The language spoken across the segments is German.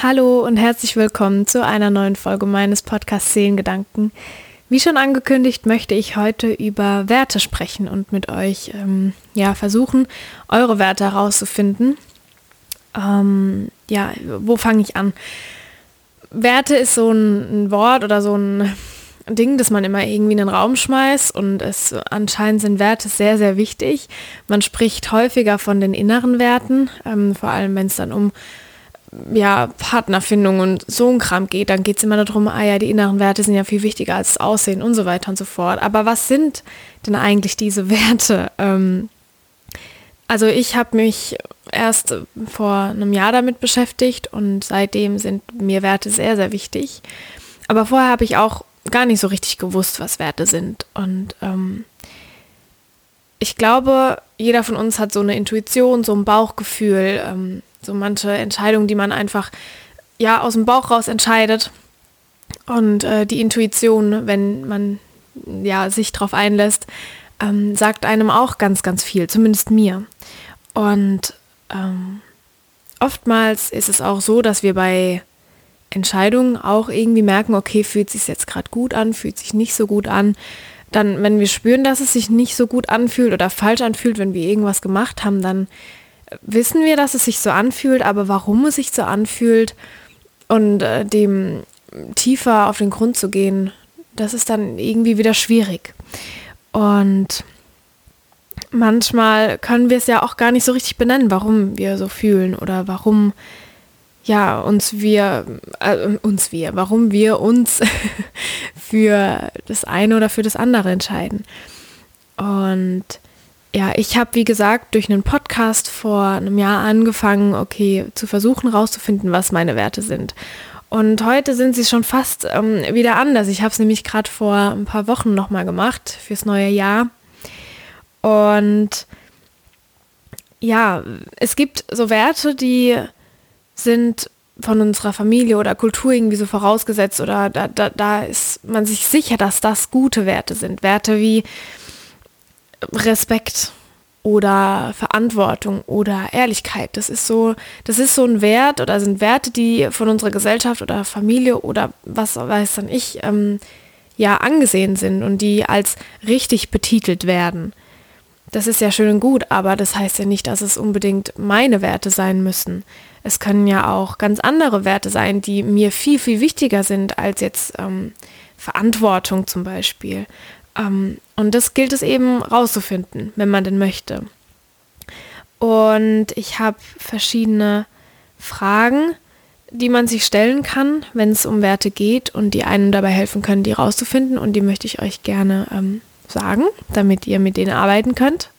Hallo und herzlich willkommen zu einer neuen Folge meines Podcasts Seelengedanken. Wie schon angekündigt, möchte ich heute über Werte sprechen und mit euch ähm, ja, versuchen, eure Werte herauszufinden. Ähm, ja, wo fange ich an? Werte ist so ein, ein Wort oder so ein Ding, das man immer irgendwie in den Raum schmeißt und es anscheinend sind Werte sehr, sehr wichtig. Man spricht häufiger von den inneren Werten, ähm, vor allem wenn es dann um ja, Partnerfindung und so ein Kram geht, dann geht es immer darum, ah ja, die inneren Werte sind ja viel wichtiger als das Aussehen und so weiter und so fort. Aber was sind denn eigentlich diese Werte? Ähm, also ich habe mich erst vor einem Jahr damit beschäftigt und seitdem sind mir Werte sehr, sehr wichtig. Aber vorher habe ich auch gar nicht so richtig gewusst, was Werte sind. Und ähm, ich glaube, jeder von uns hat so eine Intuition, so ein Bauchgefühl, ähm, so manche Entscheidungen, die man einfach ja aus dem Bauch raus entscheidet. Und äh, die Intuition, wenn man ja sich darauf einlässt, ähm, sagt einem auch ganz, ganz viel, zumindest mir. Und ähm, oftmals ist es auch so, dass wir bei Entscheidungen auch irgendwie merken, okay, fühlt sich jetzt gerade gut an, fühlt sich nicht so gut an. Dann, wenn wir spüren, dass es sich nicht so gut anfühlt oder falsch anfühlt, wenn wir irgendwas gemacht haben, dann wissen wir, dass es sich so anfühlt, aber warum es sich so anfühlt und äh, dem tiefer auf den Grund zu gehen, das ist dann irgendwie wieder schwierig. Und manchmal können wir es ja auch gar nicht so richtig benennen, warum wir so fühlen oder warum ja uns wir äh, uns wir, warum wir uns für das eine oder für das andere entscheiden. Und ja, ich habe, wie gesagt, durch einen Podcast vor einem Jahr angefangen, okay, zu versuchen rauszufinden, was meine Werte sind. Und heute sind sie schon fast ähm, wieder anders. Ich habe es nämlich gerade vor ein paar Wochen nochmal gemacht fürs neue Jahr. Und ja, es gibt so Werte, die sind von unserer Familie oder Kultur irgendwie so vorausgesetzt oder da, da, da ist man sich sicher, dass das gute Werte sind. Werte wie Respekt oder Verantwortung oder Ehrlichkeit. Das ist so, das ist so ein Wert oder sind Werte, die von unserer Gesellschaft oder Familie oder was weiß dann ich, ähm, ja, angesehen sind und die als richtig betitelt werden. Das ist ja schön und gut, aber das heißt ja nicht, dass es unbedingt meine Werte sein müssen. Es können ja auch ganz andere Werte sein, die mir viel, viel wichtiger sind als jetzt ähm, Verantwortung zum Beispiel. Ähm, und das gilt es eben rauszufinden, wenn man denn möchte. Und ich habe verschiedene Fragen, die man sich stellen kann, wenn es um Werte geht und die einem dabei helfen können, die rauszufinden. Und die möchte ich euch gerne ähm, sagen, damit ihr mit denen arbeiten könnt.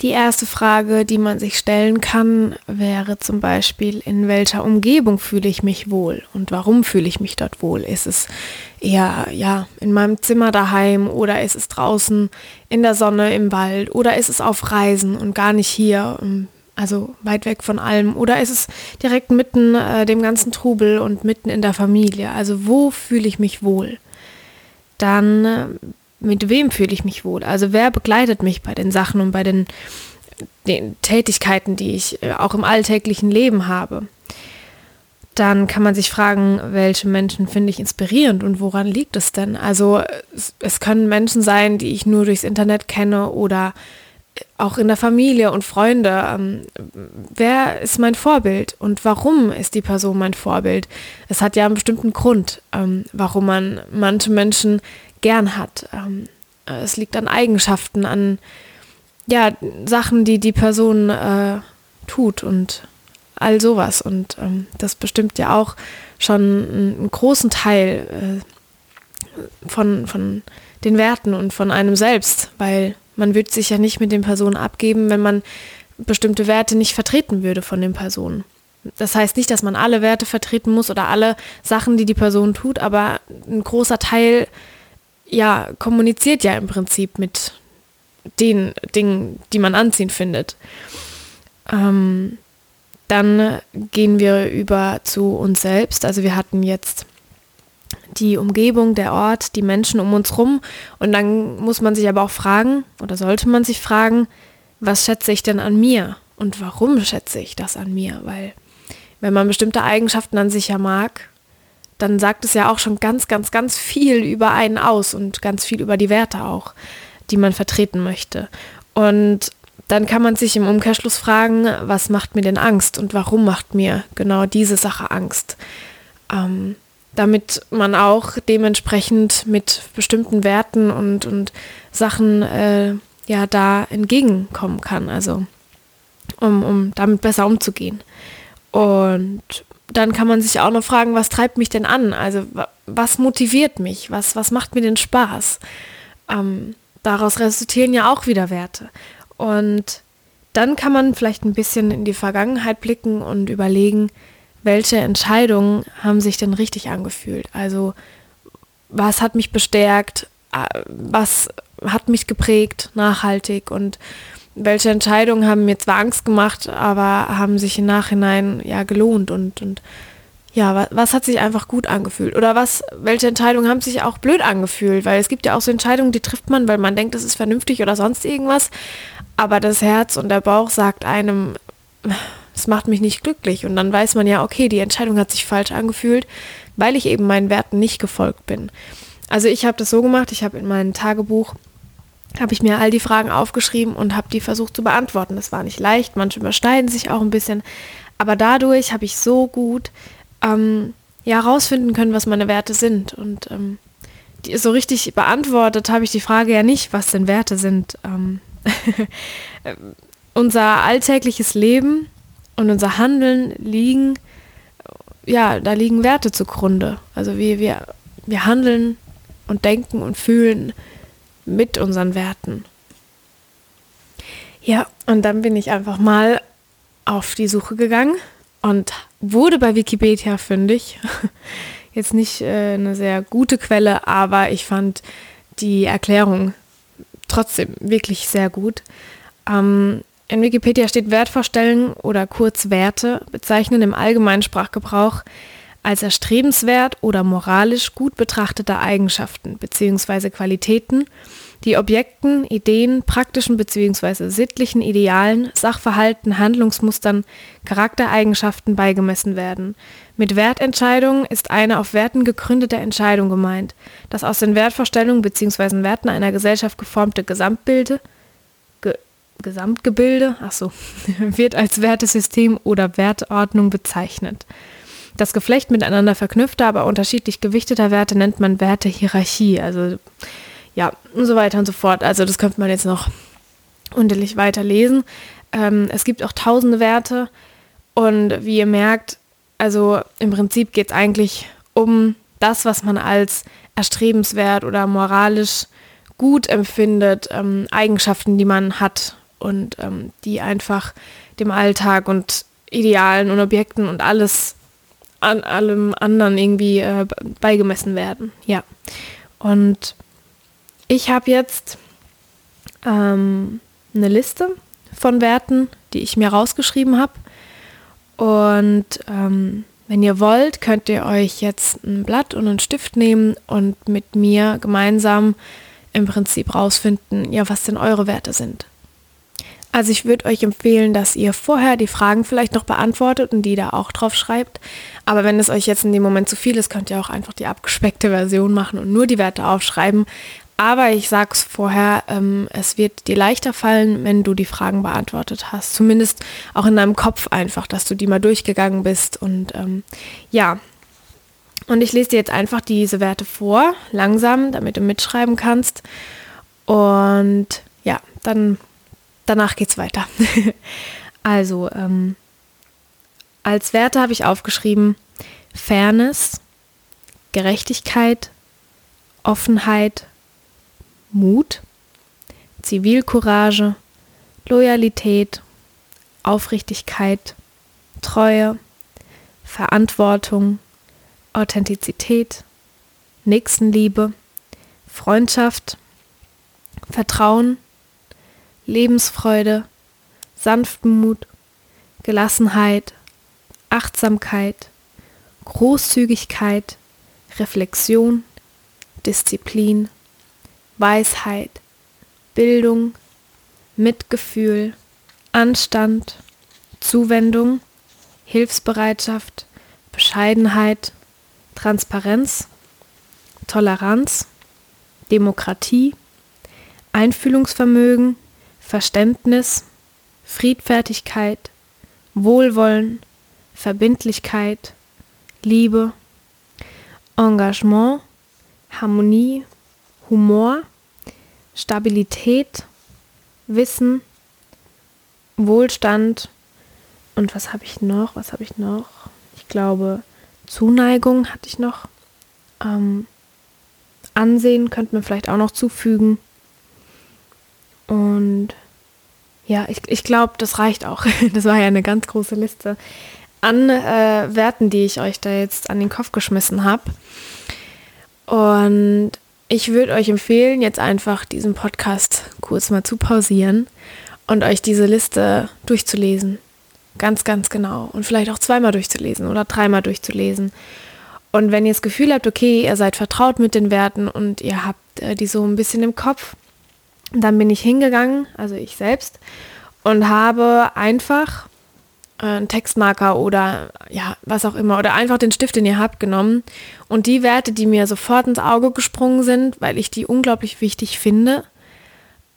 Die erste Frage, die man sich stellen kann, wäre zum Beispiel, in welcher Umgebung fühle ich mich wohl und warum fühle ich mich dort wohl? Ist es eher ja in meinem Zimmer daheim oder ist es draußen in der Sonne im Wald oder ist es auf Reisen und gar nicht hier, ähm, also weit weg von allem oder ist es direkt mitten äh, dem ganzen Trubel und mitten in der Familie? Also wo fühle ich mich wohl? Dann äh, mit wem fühle ich mich wohl? Also wer begleitet mich bei den Sachen und bei den, den Tätigkeiten, die ich äh, auch im alltäglichen Leben habe? Dann kann man sich fragen, welche Menschen finde ich inspirierend und woran liegt es denn? Also es, es können Menschen sein, die ich nur durchs Internet kenne oder auch in der Familie und Freunde. Ähm, wer ist mein Vorbild und warum ist die Person mein Vorbild? Es hat ja einen bestimmten Grund, ähm, warum man manche Menschen gern hat. Ähm, es liegt an Eigenschaften, an ja, Sachen, die die Person äh, tut und all sowas. Und ähm, das bestimmt ja auch schon einen, großen Teil äh, von, von den Werten und von einem selbst, weil man würde sich ja nicht mit den Personen abgeben, wenn man bestimmte Werte nicht vertreten würde von den Personen. Das heißt nicht, dass man alle Werte vertreten muss oder alle Sachen, die die Person tut, aber ein großer Teil ja, kommuniziert ja im Prinzip mit den Dingen, die man anziehend findet. Ähm, dann gehen wir über zu uns selbst. Also wir hatten jetzt die Umgebung, der Ort, die Menschen um uns rum. Und dann muss man sich aber auch fragen, oder sollte man sich fragen, was schätze ich denn an mir? Und warum schätze ich das an mir? Weil wenn man bestimmte Eigenschaften an sich ja mag, dann sagt es ja auch schon ganz, ganz, ganz viel über einen aus und ganz viel über die Werte auch, die man vertreten möchte. Und dann kann man sich im Umkehrschluss fragen, was macht mir denn Angst und warum macht mir genau diese Sache Angst? Ähm, damit man auch dementsprechend mit bestimmten Werten und, und Sachen äh, ja da entgegenkommen kann, also um, um damit besser umzugehen. Und dann kann man sich auch noch fragen, was treibt mich denn an? Also was motiviert mich? Was, was macht mir denn Spaß? Ähm, daraus resultieren ja auch wieder Werte. Und dann kann man vielleicht ein bisschen in die Vergangenheit blicken und überlegen, welche Entscheidungen haben sich denn richtig angefühlt? Also was hat mich bestärkt? Was hat mich geprägt, nachhaltig und welche Entscheidungen haben mir zwar Angst gemacht, aber haben sich im Nachhinein ja gelohnt und, und ja, was, was, hat sich einfach gut angefühlt? Oder was, welche Entscheidungen haben sich auch blöd angefühlt? Weil es gibt ja auch so Entscheidungen, die trifft man, weil man denkt, das ist vernünftig oder sonst irgendwas. Aber das Herz und der Bauch sagt einem, das macht mich nicht glücklich. Und dann weiß man ja, okay, die Entscheidung hat sich falsch angefühlt, weil ich eben meinen Werten nicht gefolgt bin. Also ich habe das so gemacht, ich habe in meinem Tagebuch habe ich mir all die Fragen aufgeschrieben und habe die versucht zu beantworten. Das war nicht leicht, manche überschneiden sich auch ein bisschen, aber dadurch habe ich so gut ähm, ja herausfinden können, was meine Werte sind und ähm, die, so richtig beantwortet habe ich die Frage ja nicht, was denn Werte sind. Ähm, unser alltägliches Leben und unser Handeln liegen, ja, da liegen Werte zugrunde. Also wir, wir, wir handeln und denken und fühlen mit unseren Werten. Ja, und dann bin ich einfach mal auf die Suche gegangen und wurde bei Wikipedia fündig. Jetzt nicht äh, eine sehr gute Quelle, aber ich fand die Erklärung trotzdem wirklich sehr gut. Ähm, in Wikipedia steht Wertvorstellungen oder kurz Werte bezeichnen im allgemeinen Sprachgebrauch als erstrebenswert oder moralisch gut betrachtete Eigenschaften bzw. Qualitäten, die Objekten, Ideen, praktischen bzw. sittlichen Idealen, Sachverhalten, Handlungsmustern, Charaktereigenschaften beigemessen werden. Mit Wertentscheidungen ist eine auf Werten gegründete Entscheidung gemeint. Das aus den Wertvorstellungen bzw. Werten einer Gesellschaft geformte Gesamtbilde, Ge Gesamtgebilde, ach so, wird als Wertesystem oder Wertordnung bezeichnet. Das Geflecht miteinander verknüpfter, aber unterschiedlich gewichteter Werte nennt man Wertehierarchie. Also ja, und so weiter und so fort. Also das könnte man jetzt noch unterlich weiterlesen. Ähm, es gibt auch tausende Werte und wie ihr merkt, also im Prinzip geht es eigentlich um das, was man als erstrebenswert oder moralisch gut empfindet, ähm, Eigenschaften, die man hat und ähm, die einfach dem Alltag und Idealen und Objekten und alles an allem anderen irgendwie äh, beigemessen werden. Ja. Und ich habe jetzt ähm, eine Liste von Werten, die ich mir rausgeschrieben habe. Und ähm, wenn ihr wollt, könnt ihr euch jetzt ein Blatt und einen Stift nehmen und mit mir gemeinsam im Prinzip rausfinden, ja, was denn eure Werte sind. Also ich würde euch empfehlen, dass ihr vorher die Fragen vielleicht noch beantwortet und die da auch drauf schreibt. Aber wenn es euch jetzt in dem Moment zu viel ist, könnt ihr auch einfach die abgespeckte Version machen und nur die Werte aufschreiben. Aber ich sag's vorher, ähm, es wird dir leichter fallen, wenn du die Fragen beantwortet hast. Zumindest auch in deinem Kopf einfach, dass du die mal durchgegangen bist. Und ähm, ja, und ich lese dir jetzt einfach diese Werte vor, langsam, damit du mitschreiben kannst. Und ja, dann danach geht's weiter. also, ähm, als Werte habe ich aufgeschrieben Fairness, Gerechtigkeit, Offenheit, Mut, Zivilcourage, Loyalität, Aufrichtigkeit, Treue, Verantwortung, Authentizität, Nächstenliebe, Freundschaft, Vertrauen, Lebensfreude, Sanftmut, Gelassenheit, Achtsamkeit, Großzügigkeit, Reflexion, Disziplin, Weisheit, Bildung, Mitgefühl, Anstand, Zuwendung, Hilfsbereitschaft, Bescheidenheit, Transparenz, Toleranz, Demokratie, Einfühlungsvermögen, Verständnis, Friedfertigkeit, Wohlwollen, Verbindlichkeit, Liebe, Engagement, Harmonie, Humor, Stabilität, Wissen, Wohlstand und was habe ich noch? Was habe ich noch? Ich glaube, Zuneigung hatte ich noch. Ähm, Ansehen könnten wir vielleicht auch noch zufügen. Und ja, ich, ich glaube, das reicht auch. Das war ja eine ganz große Liste an äh, Werten, die ich euch da jetzt an den Kopf geschmissen habe. Und ich würde euch empfehlen, jetzt einfach diesen Podcast kurz mal zu pausieren und euch diese Liste durchzulesen. Ganz, ganz genau. Und vielleicht auch zweimal durchzulesen oder dreimal durchzulesen. Und wenn ihr das Gefühl habt, okay, ihr seid vertraut mit den Werten und ihr habt äh, die so ein bisschen im Kopf, dann bin ich hingegangen, also ich selbst, und habe einfach einen Textmarker oder ja, was auch immer, oder einfach den Stift, den ihr habt, genommen und die Werte, die mir sofort ins Auge gesprungen sind, weil ich die unglaublich wichtig finde,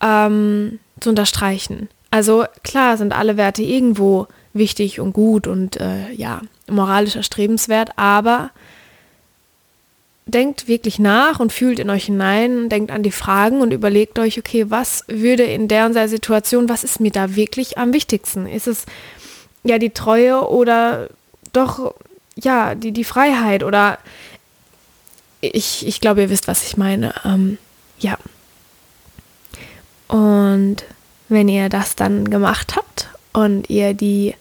ähm, zu unterstreichen. Also klar sind alle Werte irgendwo wichtig und gut und äh, ja, moralisch erstrebenswert, aber denkt wirklich nach und fühlt in euch hinein, denkt an die Fragen und überlegt euch, okay, was würde in der und der Situation, was ist mir da wirklich am wichtigsten? Ist es ja die Treue oder doch ja die, die Freiheit oder ich, ich glaube, ihr wisst, was ich meine. Ähm, ja. Und wenn ihr das dann gemacht habt und ihr die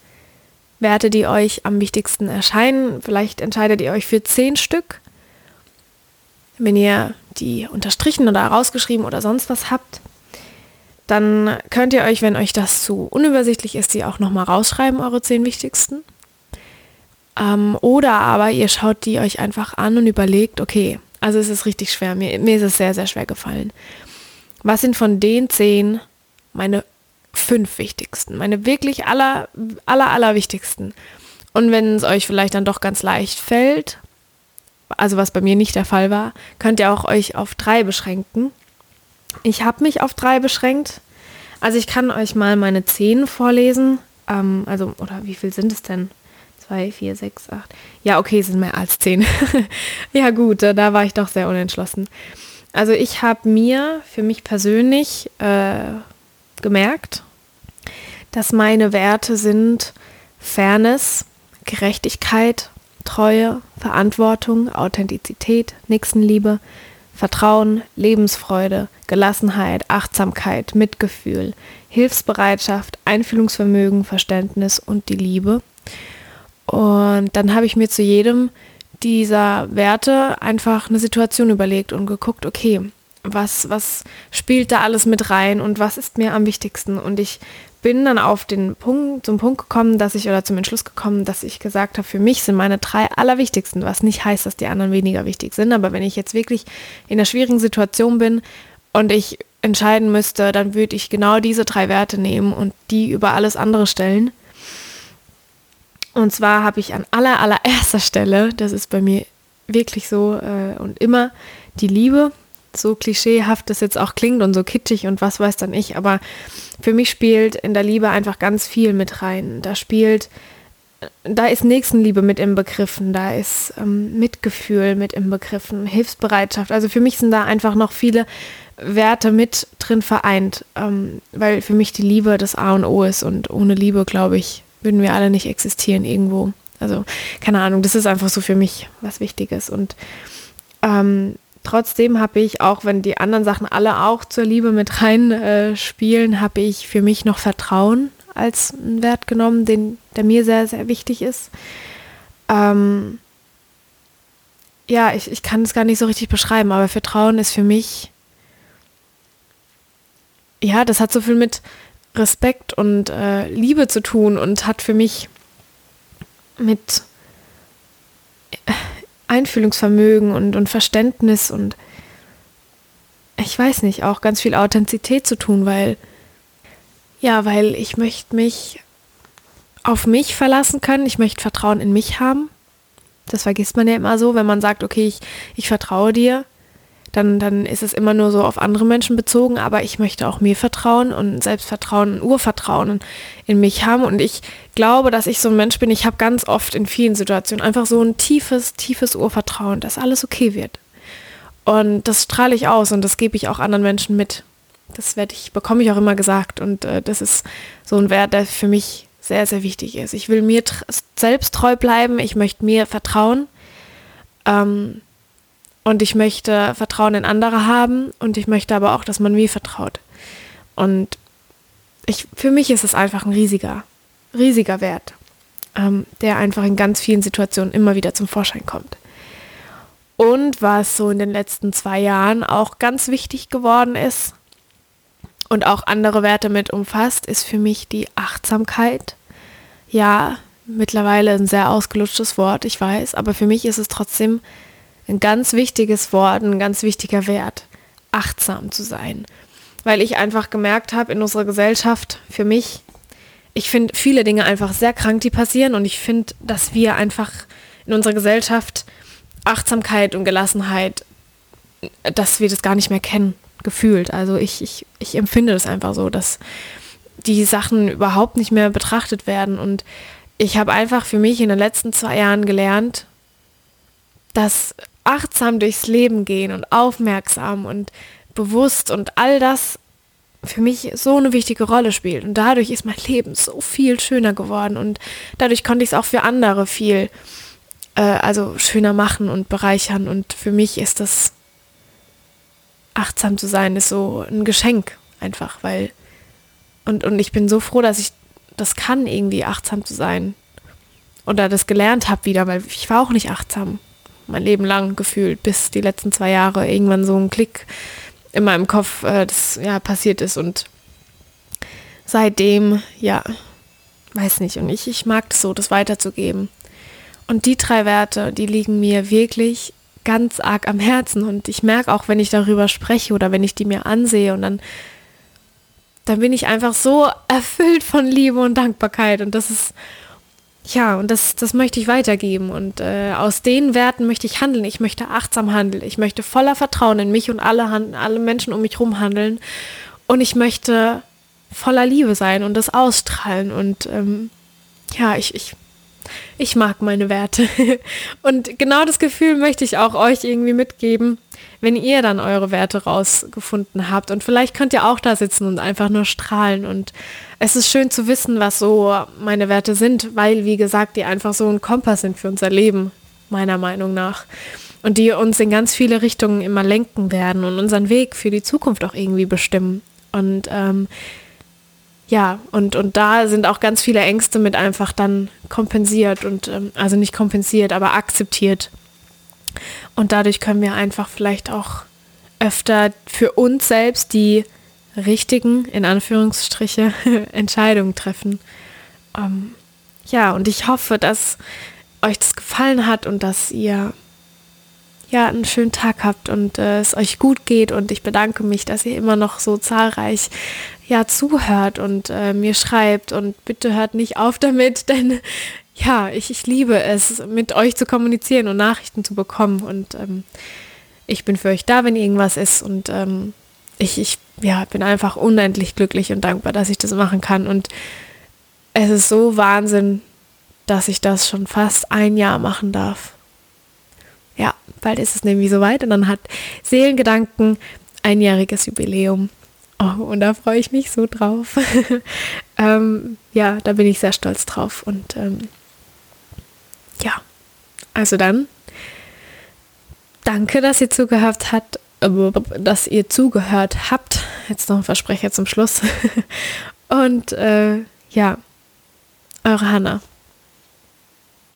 Werte, die euch am wichtigsten erscheinen, vielleicht entscheidet ihr euch für zehn Stück wenn ihr die unterstrichen oder rausgeschrieben oder sonst was habt, dann könnt ihr euch, wenn euch das zu unübersichtlich ist, die auch nochmal rausschreiben, eure zehn wichtigsten. Ähm, oder aber ihr schaut die euch einfach an und überlegt, okay, also es ist richtig schwer, mir, mir ist es sehr, sehr schwer gefallen. Was sind von den zehn meine fünf wichtigsten, meine wirklich aller, aller, aller wichtigsten? Und wenn es euch vielleicht dann doch ganz leicht fällt, also was bei mir nicht der Fall war, könnt ihr auch euch auf drei beschränken. Ich habe mich auf drei beschränkt. Also ich kann euch mal meine zehn vorlesen. Ähm, also, oder wie viel sind es denn? Zwei, vier, sechs, acht. Ja, okay, sind mehr als zehn. ja gut, da war ich doch sehr unentschlossen. Also ich habe mir für mich persönlich äh, gemerkt, dass meine Werte sind Fairness, Gerechtigkeit, Treue, Verantwortung, Authentizität, Nächstenliebe, Vertrauen, Lebensfreude, Gelassenheit, Achtsamkeit, Mitgefühl, Hilfsbereitschaft, Einfühlungsvermögen, Verständnis und die Liebe. Und dann habe ich mir zu jedem dieser Werte einfach eine Situation überlegt und geguckt, okay, was, was spielt da alles mit rein und was ist mir am wichtigsten? Und ich bin dann auf den Punkt, zum Punkt gekommen, dass ich oder zum Entschluss gekommen, dass ich gesagt habe, für mich sind meine drei allerwichtigsten, was nicht heißt, dass die anderen weniger wichtig sind, aber wenn ich jetzt wirklich in einer schwierigen Situation bin und ich entscheiden müsste, dann würde ich genau diese drei Werte nehmen und die über alles andere stellen. Und zwar habe ich an aller allererster Stelle, das ist bei mir wirklich so äh, und immer die Liebe so klischeehaft das jetzt auch klingt und so kitschig und was weiß dann ich, aber für mich spielt in der Liebe einfach ganz viel mit rein. Da spielt, da ist Nächstenliebe mit im Begriffen, da ist ähm, Mitgefühl mit im Begriffen, Hilfsbereitschaft. Also für mich sind da einfach noch viele Werte mit drin vereint, ähm, weil für mich die Liebe das A und O ist und ohne Liebe, glaube ich, würden wir alle nicht existieren irgendwo. Also keine Ahnung, das ist einfach so für mich was Wichtiges und ähm, Trotzdem habe ich, auch wenn die anderen Sachen alle auch zur Liebe mit rein äh, spielen, habe ich für mich noch Vertrauen als einen Wert genommen, den, der mir sehr, sehr wichtig ist. Ähm, ja, ich, ich kann es gar nicht so richtig beschreiben, aber Vertrauen ist für mich, ja, das hat so viel mit Respekt und äh, Liebe zu tun und hat für mich mit Einfühlungsvermögen und, und Verständnis und ich weiß nicht, auch ganz viel Authentizität zu tun, weil, ja, weil ich möchte mich auf mich verlassen können. Ich möchte Vertrauen in mich haben. Das vergisst man ja immer so, wenn man sagt, okay, ich, ich vertraue dir, dann, dann ist es immer nur so auf andere Menschen bezogen, aber ich möchte auch mir vertrauen und Selbstvertrauen und Urvertrauen in mich haben. Und ich glaube, dass ich so ein Mensch bin, ich habe ganz oft in vielen Situationen einfach so ein tiefes, tiefes Urvertrauen, dass alles okay wird. Und das strahle ich aus und das gebe ich auch anderen Menschen mit. Das werde ich, bekomme ich auch immer gesagt. Und äh, das ist so ein Wert, der für mich sehr, sehr wichtig ist. Ich will mir selbst treu bleiben, ich möchte mir vertrauen. Ähm, und ich möchte Vertrauen in andere haben und ich möchte aber auch, dass man mir vertraut. Und ich, für mich ist es einfach ein riesiger, riesiger Wert, ähm, der einfach in ganz vielen Situationen immer wieder zum Vorschein kommt. Und was so in den letzten zwei Jahren auch ganz wichtig geworden ist und auch andere Werte mit umfasst, ist für mich die Achtsamkeit. Ja, mittlerweile ein sehr ausgelutschtes Wort, ich weiß, aber für mich ist es trotzdem ein ganz wichtiges Wort, ein ganz wichtiger Wert, achtsam zu sein. Weil ich einfach gemerkt habe in unserer Gesellschaft, für mich, ich finde viele Dinge einfach sehr krank, die passieren und ich finde, dass wir einfach in unserer Gesellschaft Achtsamkeit und Gelassenheit, dass wir das gar nicht mehr kennen, gefühlt. Also ich, ich, ich empfinde das einfach so, dass die Sachen überhaupt nicht mehr betrachtet werden und ich habe einfach für mich in den letzten zwei Jahren gelernt, dass achtsam durchs Leben gehen und aufmerksam und bewusst und all das für mich so eine wichtige Rolle spielt. Und dadurch ist mein Leben so viel schöner geworden und dadurch konnte ich es auch für andere viel, äh, also schöner machen und bereichern. Und für mich ist das achtsam zu sein, ist so ein Geschenk einfach, weil und, und ich bin so froh, dass ich das kann, irgendwie achtsam zu sein. Oder das gelernt habe wieder, weil ich war auch nicht achtsam mein Leben lang gefühlt, bis die letzten zwei Jahre irgendwann so ein Klick in meinem Kopf äh, das ja passiert ist. Und seitdem, ja, weiß nicht, und ich, ich mag es so, das weiterzugeben. Und die drei Werte, die liegen mir wirklich ganz arg am Herzen. Und ich merke auch, wenn ich darüber spreche oder wenn ich die mir ansehe und dann, dann bin ich einfach so erfüllt von Liebe und Dankbarkeit. Und das ist ja, und das, das möchte ich weitergeben. Und äh, aus den Werten möchte ich handeln. Ich möchte achtsam handeln. Ich möchte voller Vertrauen in mich und alle, alle Menschen um mich herum handeln. Und ich möchte voller Liebe sein und das ausstrahlen. Und ähm, ja, ich, ich, ich mag meine Werte. und genau das Gefühl möchte ich auch euch irgendwie mitgeben wenn ihr dann eure Werte rausgefunden habt. Und vielleicht könnt ihr auch da sitzen und einfach nur strahlen. Und es ist schön zu wissen, was so meine Werte sind, weil, wie gesagt, die einfach so ein Kompass sind für unser Leben, meiner Meinung nach. Und die uns in ganz viele Richtungen immer lenken werden und unseren Weg für die Zukunft auch irgendwie bestimmen. Und ähm, ja, und, und da sind auch ganz viele Ängste mit einfach dann kompensiert und ähm, also nicht kompensiert, aber akzeptiert. Und dadurch können wir einfach vielleicht auch öfter für uns selbst die richtigen, in Anführungsstriche, Entscheidungen treffen. Ähm, ja, und ich hoffe, dass euch das gefallen hat und dass ihr ja einen schönen Tag habt und äh, es euch gut geht. Und ich bedanke mich, dass ihr immer noch so zahlreich ja zuhört und äh, mir schreibt. Und bitte hört nicht auf damit, denn ja, ich, ich liebe es, mit euch zu kommunizieren und Nachrichten zu bekommen. Und ähm, ich bin für euch da, wenn irgendwas ist. Und ähm, ich, ich ja, bin einfach unendlich glücklich und dankbar, dass ich das machen kann. Und es ist so Wahnsinn, dass ich das schon fast ein Jahr machen darf. Ja, bald ist es nämlich soweit und dann hat Seelengedanken einjähriges Jubiläum. Oh, und da freue ich mich so drauf. ähm, ja, da bin ich sehr stolz drauf. Und ähm, ja, also dann, danke, dass ihr zugehört habt, dass ihr zugehört habt. Jetzt noch ein Versprecher zum Schluss. Und äh, ja, eure Hannah.